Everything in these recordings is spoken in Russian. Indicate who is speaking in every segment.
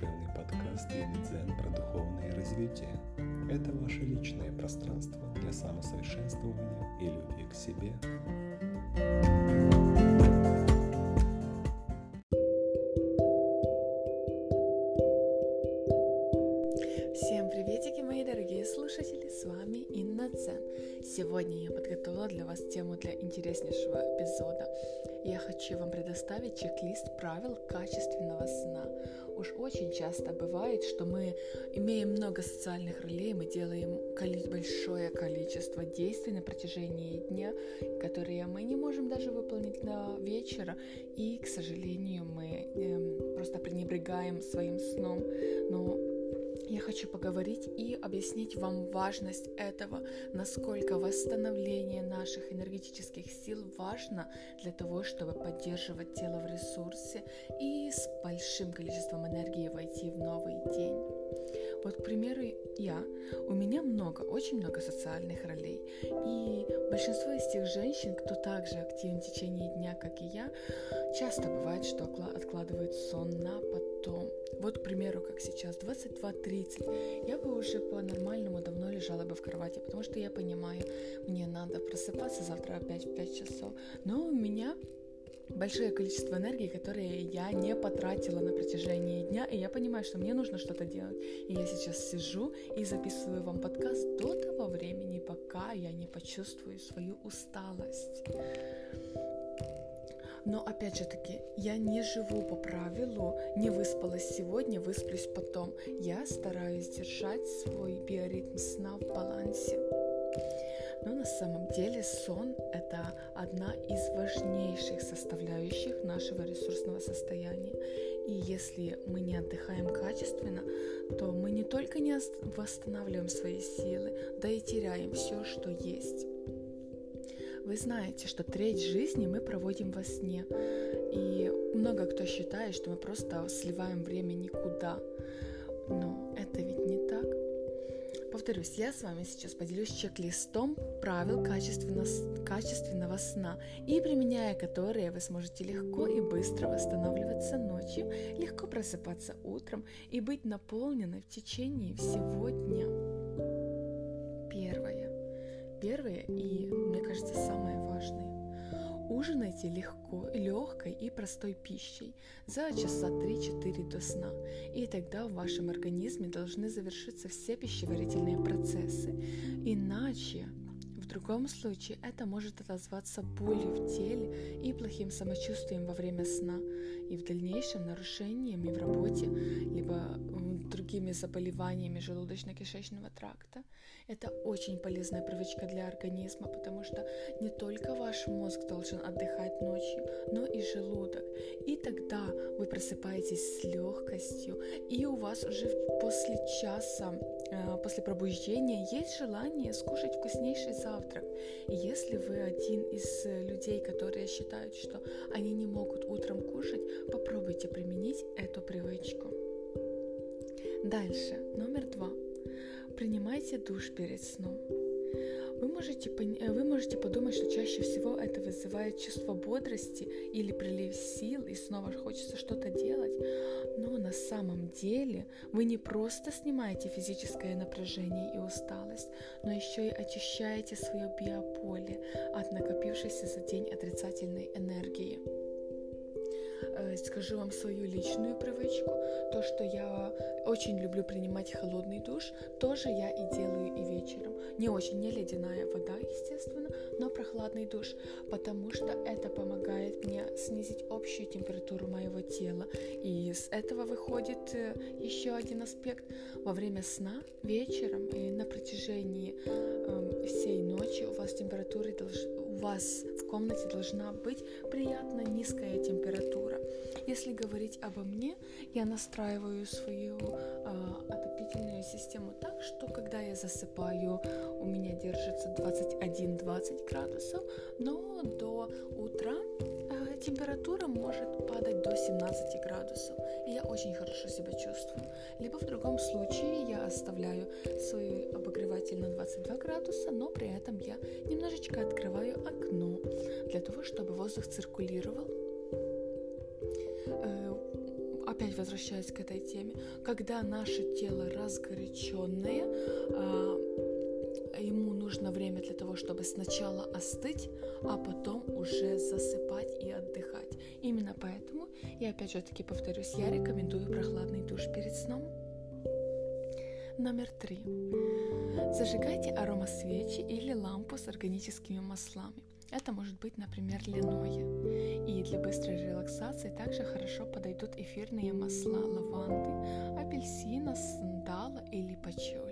Speaker 1: душевный подкаст Дзен про духовное развитие. Это ваше личное пространство для самосовершенствования и любви к себе.
Speaker 2: Сегодня я подготовила для вас тему для интереснейшего эпизода. Я хочу вам предоставить чек-лист правил качественного сна. Уж очень часто бывает, что мы имеем много социальных ролей, мы делаем большое количество действий на протяжении дня, которые мы не можем даже выполнить до вечера, и, к сожалению, мы э, просто пренебрегаем своим сном. Но я хочу поговорить и объяснить вам важность этого, насколько восстановление наших энергетических сил важно для того, чтобы поддерживать тело в ресурсе и с большим количеством энергии войти в новый день. Вот, к примеру, я, у меня много, очень много социальных ролей. И большинство из тех женщин, кто также активен в течение дня, как и я, часто бывает, что откладывают сон на потом. Вот, к примеру, как сейчас, 22.30, я бы уже по-нормальному давно лежала бы в кровати, потому что я понимаю, мне надо просыпаться завтра опять в 5 часов. Но у меня большое количество энергии, которое я не потратила на протяжении дня, и я понимаю, что мне нужно что-то делать. И я сейчас сижу и записываю вам подкаст до того времени, пока я не почувствую свою усталость. Но опять же таки, я не живу по правилу, не выспалась сегодня, высплюсь потом. Я стараюсь держать свой биоритм сна в балансе. Но на самом деле сон – это одна из важнейших составляющих нашего ресурсного состояния. И если мы не отдыхаем качественно, то мы не только не восстанавливаем свои силы, да и теряем все, что есть. Вы знаете, что треть жизни мы проводим во сне. И много кто считает, что мы просто сливаем время никуда. Повторюсь, я с вами сейчас поделюсь чек-листом правил качественно, качественного сна и применяя которые вы сможете легко и быстро восстанавливаться ночью, легко просыпаться утром и быть наполнены в течение всего дня. Первое. Первое и, мне кажется, самое. Ужинайте легко, легкой и простой пищей за часа 3-4 до сна, и тогда в вашем организме должны завершиться все пищеварительные процессы. Иначе другом случае это может отозваться болью в теле и плохим самочувствием во время сна, и в дальнейшем нарушениями в работе, либо другими заболеваниями желудочно-кишечного тракта. Это очень полезная привычка для организма, потому что не только ваш мозг должен отдыхать ночью, но и желудок. И тогда вы просыпаетесь с легкостью, и у вас уже после часа, э, после пробуждения есть желание скушать вкуснейший завтрак. И если вы один из людей, которые считают, что они не могут утром кушать, попробуйте применить эту привычку. Дальше, номер два. Принимайте душ перед сном. Вы можете, э, вы можете подумать, что чаще всего это вызывает чувство бодрости или прилив сил, и снова хочется что-то делать. Но на самом деле вы не просто снимаете физическое напряжение и усталость, но еще и очищаете свое биополе от накопившейся за день отрицательной энергии. Э, скажу вам свою личную привычку, то, что я очень люблю принимать холодный душ, тоже я и делаю и вечером. Не очень, не ледяная вода, естественно, но прохладный душ, потому что это помогает мне снизить общую температуру моего тела. И с этого выходит э, еще один аспект. Во время сна, вечером и на протяжении э, всей ночи у вас температура должна вас в комнате должна быть приятно низкая температура. Если говорить обо мне, я настраиваю свою э, отопительную систему так, что когда я засыпаю, у меня держится 21-20 градусов, но до утра э, температура может падать до 17 градусов, и я очень хорошо себя чувствую. Либо в другом случае я оставляю свой обогреватель на 22 градуса, но при этом я немножечко открываю окно для того, чтобы воздух циркулировал опять возвращаясь к этой теме, когда наше тело разгоряченное, а, ему нужно время для того, чтобы сначала остыть, а потом уже засыпать и отдыхать. Именно поэтому, и опять же таки повторюсь, я рекомендую прохладный душ перед сном. Номер три. Зажигайте аромасвечи или лампу с органическими маслами. Это может быть, например, линое. И для быстрой релаксации также хорошо подойдут эфирные масла лаванды, апельсина, сандала или пачоли.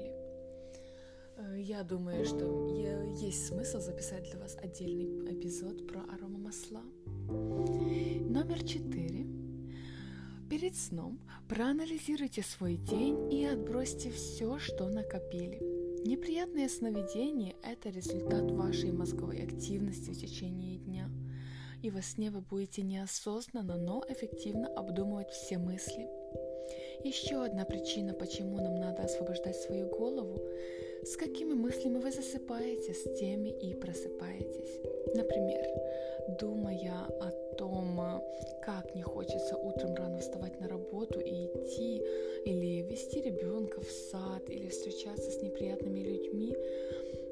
Speaker 2: Я думаю, что есть смысл записать для вас отдельный эпизод про аромамасла. Номер четыре. Перед сном проанализируйте свой день и отбросьте все, что накопили. Неприятные сновидения – это результат вашей мозговой активности в течение дня. И во сне вы будете неосознанно, но эффективно обдумывать все мысли. Еще одна причина, почему нам надо освобождать свою голову – с какими мыслями вы засыпаете, с теми и просыпаетесь. Например, думая о том, как не хочется утром рано вставать на работу и идти, или вести ребенка в сад, или встречаться с неприятными людьми,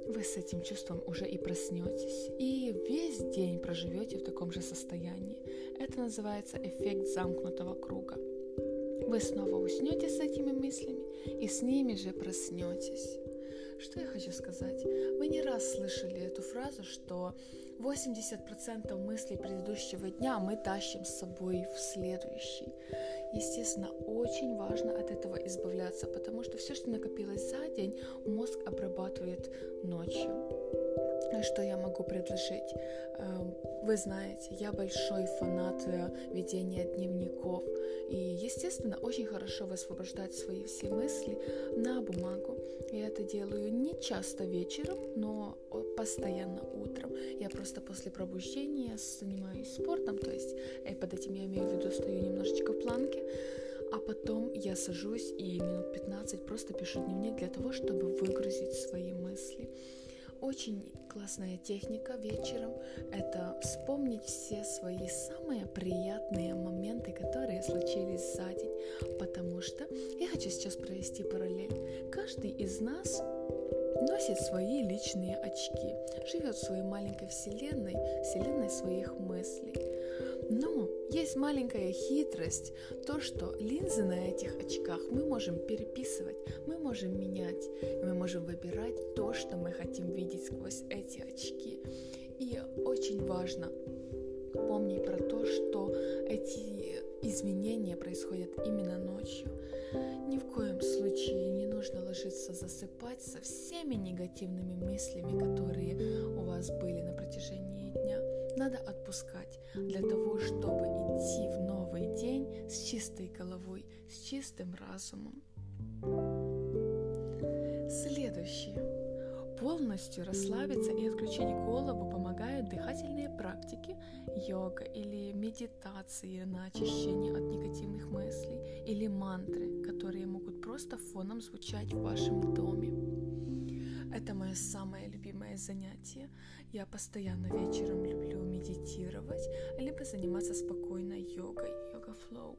Speaker 2: вы с этим чувством уже и проснетесь, и весь день проживете в таком же состоянии. Это называется эффект замкнутого круга. Вы снова уснете с этими мыслями и с ними же проснетесь. Что я хочу сказать? Вы не раз слышали эту фразу, что 80% мыслей предыдущего дня мы тащим с собой в следующий. Естественно, очень важно от этого избавляться, потому что все, что накопилось за день, мозг обрабатывает ночью. Что я могу предложить? Эм, вы знаете, я большой фанат э, ведения дневников. И, естественно, очень хорошо высвобождать свои все мысли на бумагу. Я это делаю не часто вечером, но постоянно утром. Я просто после пробуждения занимаюсь спортом, то есть э, под этим я имею в виду, стою немножечко в планке, а потом я сажусь и минут 15 просто пишу дневник для того, чтобы выгрузить свои мысли. Очень классная техника вечером – это вспомнить все свои самые приятные моменты, которые случились за день. Потому что я хочу сейчас провести параллель. Каждый из нас носит свои личные очки, живет в своей маленькой вселенной, вселенной своих мыслей. Но есть маленькая хитрость, то, что линзы на этих очках мы можем переписывать, мы можем менять, мы можем выбирать то, что мы хотим видеть сквозь эти очки. И очень важно помнить про то, что эти изменения происходят именно ночью. Ни в коем случае не нужно ложиться засыпать со всеми негативными мыслями, которые у вас были на протяжении. Надо отпускать для того, чтобы идти в новый день с чистой головой, с чистым разумом. Следующее. Полностью расслабиться и отключить голову помогают дыхательные практики, йога или медитации на очищение от негативных мыслей или мантры, которые могут просто фоном звучать в вашем доме. Это мое самое любимое занятие. Я постоянно вечером люблю медитировать, либо заниматься спокойной йогой, йога-флоу.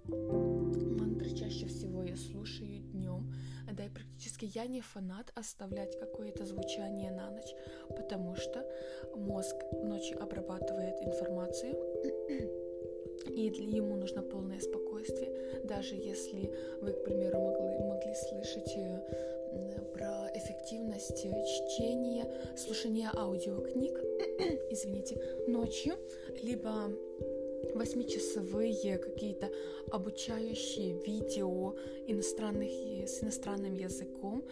Speaker 2: Мантры чаще всего я слушаю днем, да и практически я не фанат оставлять какое-то звучание на ночь, потому что мозг ночью обрабатывает информацию, и ему нужно полное спокойствие. Даже если вы, к примеру, могли, могли слышать э, про эффективность чтения, слушания аудиокниг, извините, ночью, либо восьмичасовые какие-то обучающие видео иностранных, с иностранным языком.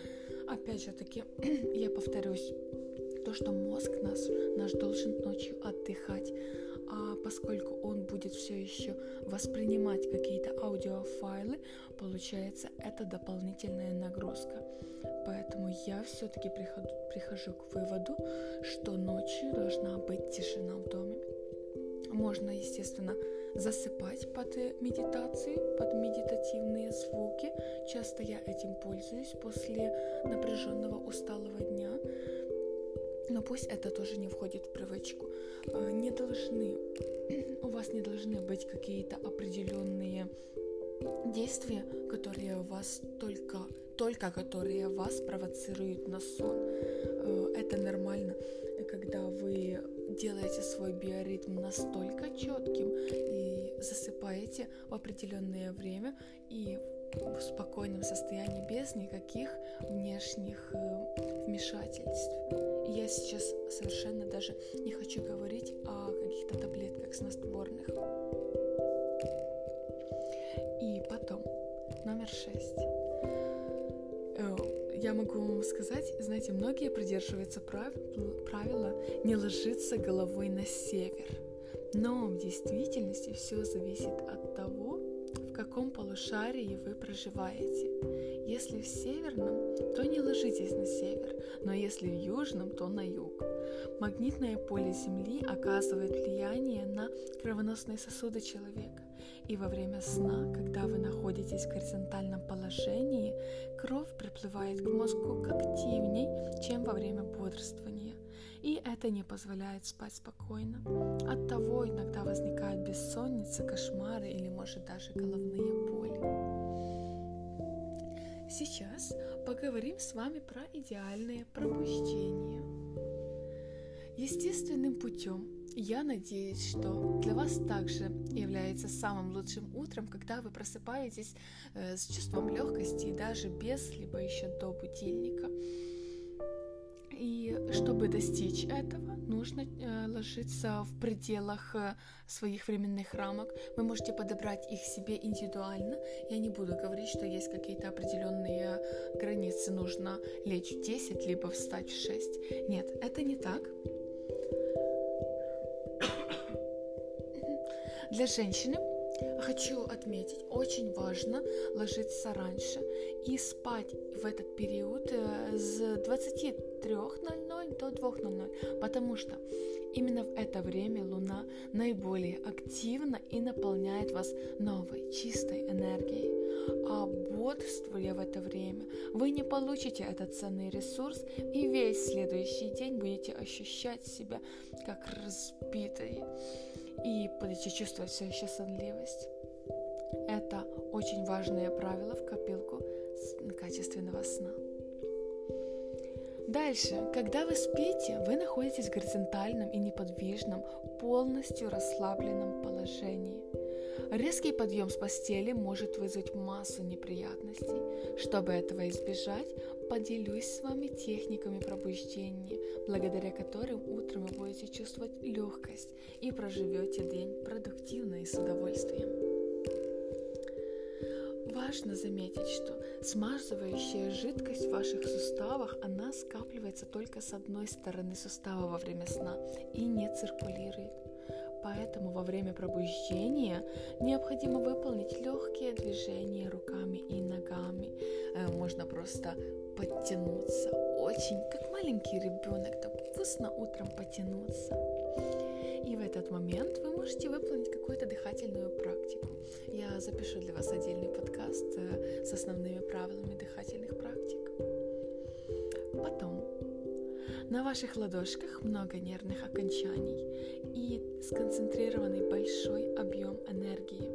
Speaker 2: Опять же таки, я повторюсь, то, что мозг наш, наш должен ночью отдыхать, а поскольку он будет все еще воспринимать какие-то аудиофайлы, получается это дополнительная нагрузка. Поэтому я все-таки прихожу, прихожу к выводу, что ночью должна быть тишина в доме. Можно, естественно, засыпать под медитацию, под медитативные звуки. Часто я этим пользуюсь после напряженного усталого дня. Но пусть это тоже не входит в привычку. Э, не должны, у вас не должны быть какие-то определенные действия, которые вас только, только которые вас провоцируют на сон. Э, это нормально, когда вы делаете свой биоритм настолько четким и засыпаете в определенное время и в спокойном состоянии без никаких внешних э, вмешательств. Я сейчас совершенно даже не хочу говорить о каких-то таблетках снотворных. И потом, номер шесть. Э, я могу вам сказать, знаете, многие придерживаются прав... правила не ложиться головой на север. Но в действительности все зависит от того, в каком полушарии вы проживаете. Если в северном, то не ложитесь на север, но если в южном, то на юг. Магнитное поле Земли оказывает влияние на кровоносные сосуды человека. И во время сна, когда вы находитесь в горизонтальном положении, кровь приплывает к мозгу активней, чем во время бодрствования. И это не позволяет спать спокойно. От того иногда возникает бессонница, кошмары или может даже головные боли. Сейчас поговорим с вами про идеальное пробуждение. Естественным путем я надеюсь, что для вас также является самым лучшим утром, когда вы просыпаетесь э, с чувством легкости и даже без, либо еще до будильника. И чтобы достичь этого, нужно э, ложиться в пределах э, своих временных рамок. Вы можете подобрать их себе индивидуально. Я не буду говорить, что есть какие-то определенные границы. Нужно лечь в 10, либо встать в 6. Нет, это не так. Для женщины хочу отметить, очень важно ложиться раньше и спать в этот период э, с 23.00 до 2.00, потому что именно в это время Луна наиболее активна и наполняет вас новой, чистой энергией. А бодрствуя в это время, вы не получите этот ценный ресурс и весь следующий день будете ощущать себя как разбитые и будете чувствовать все еще сонливость. Это очень важное правило в копилку качественного сна. Дальше, когда вы спите, вы находитесь в горизонтальном и неподвижном, полностью расслабленном положении. Резкий подъем с постели может вызвать массу неприятностей. Чтобы этого избежать, поделюсь с вами техниками пробуждения, благодаря которым утром вы будете чувствовать легкость и проживете день продуктивно и с удовольствием. Важно заметить, что смазывающая жидкость в ваших суставах, она скапливается только с одной стороны сустава во время сна и не циркулирует. Поэтому во время пробуждения необходимо выполнить легкие движения руками и ногами. Э, можно просто подтянуться, очень, как маленький ребенок, так вкусно утром потянуться. И в этот момент вы можете выполнить какую-то дыхательную практику. Я запишу для вас отдельный подкаст э, с основными правилами дыхательных практик. Потом на ваших ладошках много нервных окончаний и сконцентрированный большой объем энергии.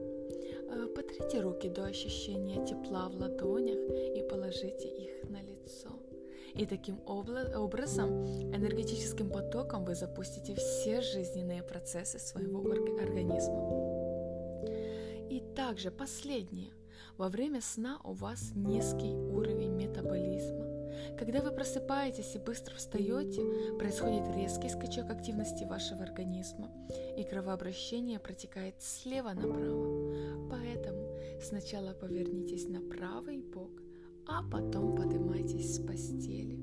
Speaker 2: Э, потрите руки до ощущения тепла в ладонях и положите. И таким образом энергетическим потоком вы запустите все жизненные процессы своего организма. И также последнее. Во время сна у вас низкий уровень метаболизма. Когда вы просыпаетесь и быстро встаете, происходит резкий скачок активности вашего организма, и кровообращение протекает слева направо. Поэтому сначала повернитесь на правый бок, а потом поднимайтесь с постели.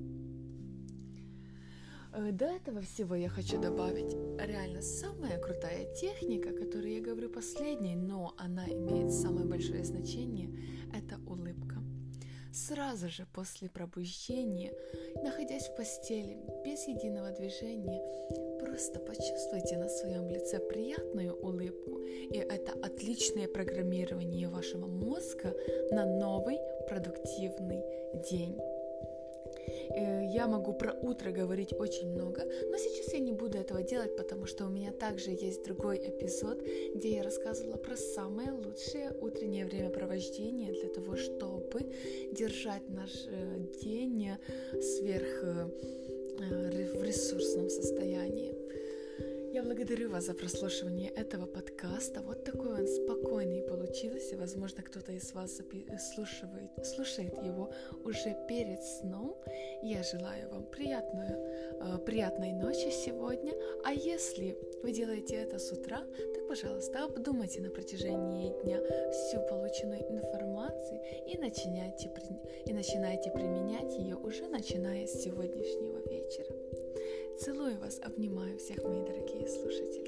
Speaker 2: Э, до этого всего я хочу добавить реально самая крутая техника, которую я говорю последней, но она имеет самое большое значение, это улыбка. Сразу же после пробуждения, находясь в постели, без единого движения, просто почувствуйте на своем лице приятную улыбку, и это отличное программирование вашего мозга на новый продуктивный день. Э, я могу про утро говорить очень много, но сейчас я не буду этого делать, потому что у меня также есть другой эпизод, где я рассказывала про самое лучшее утреннее времяпровождение для того, чтобы держать наш э, день сверх в ресурсном состоянии. Я благодарю вас за прослушивание этого подкаста. Вот такой он спокойный получился. Возможно, кто-то из вас слушает, слушает его уже перед сном. Я желаю вам приятную, э, приятной ночи сегодня. А если вы делаете это с утра, так, пожалуйста, обдумайте на протяжении дня всю полученную информацию и начинайте, и начинайте применять ее уже начиная с сегодняшнего вечера. Целую вас, обнимаю всех, мои дорогие слушатели.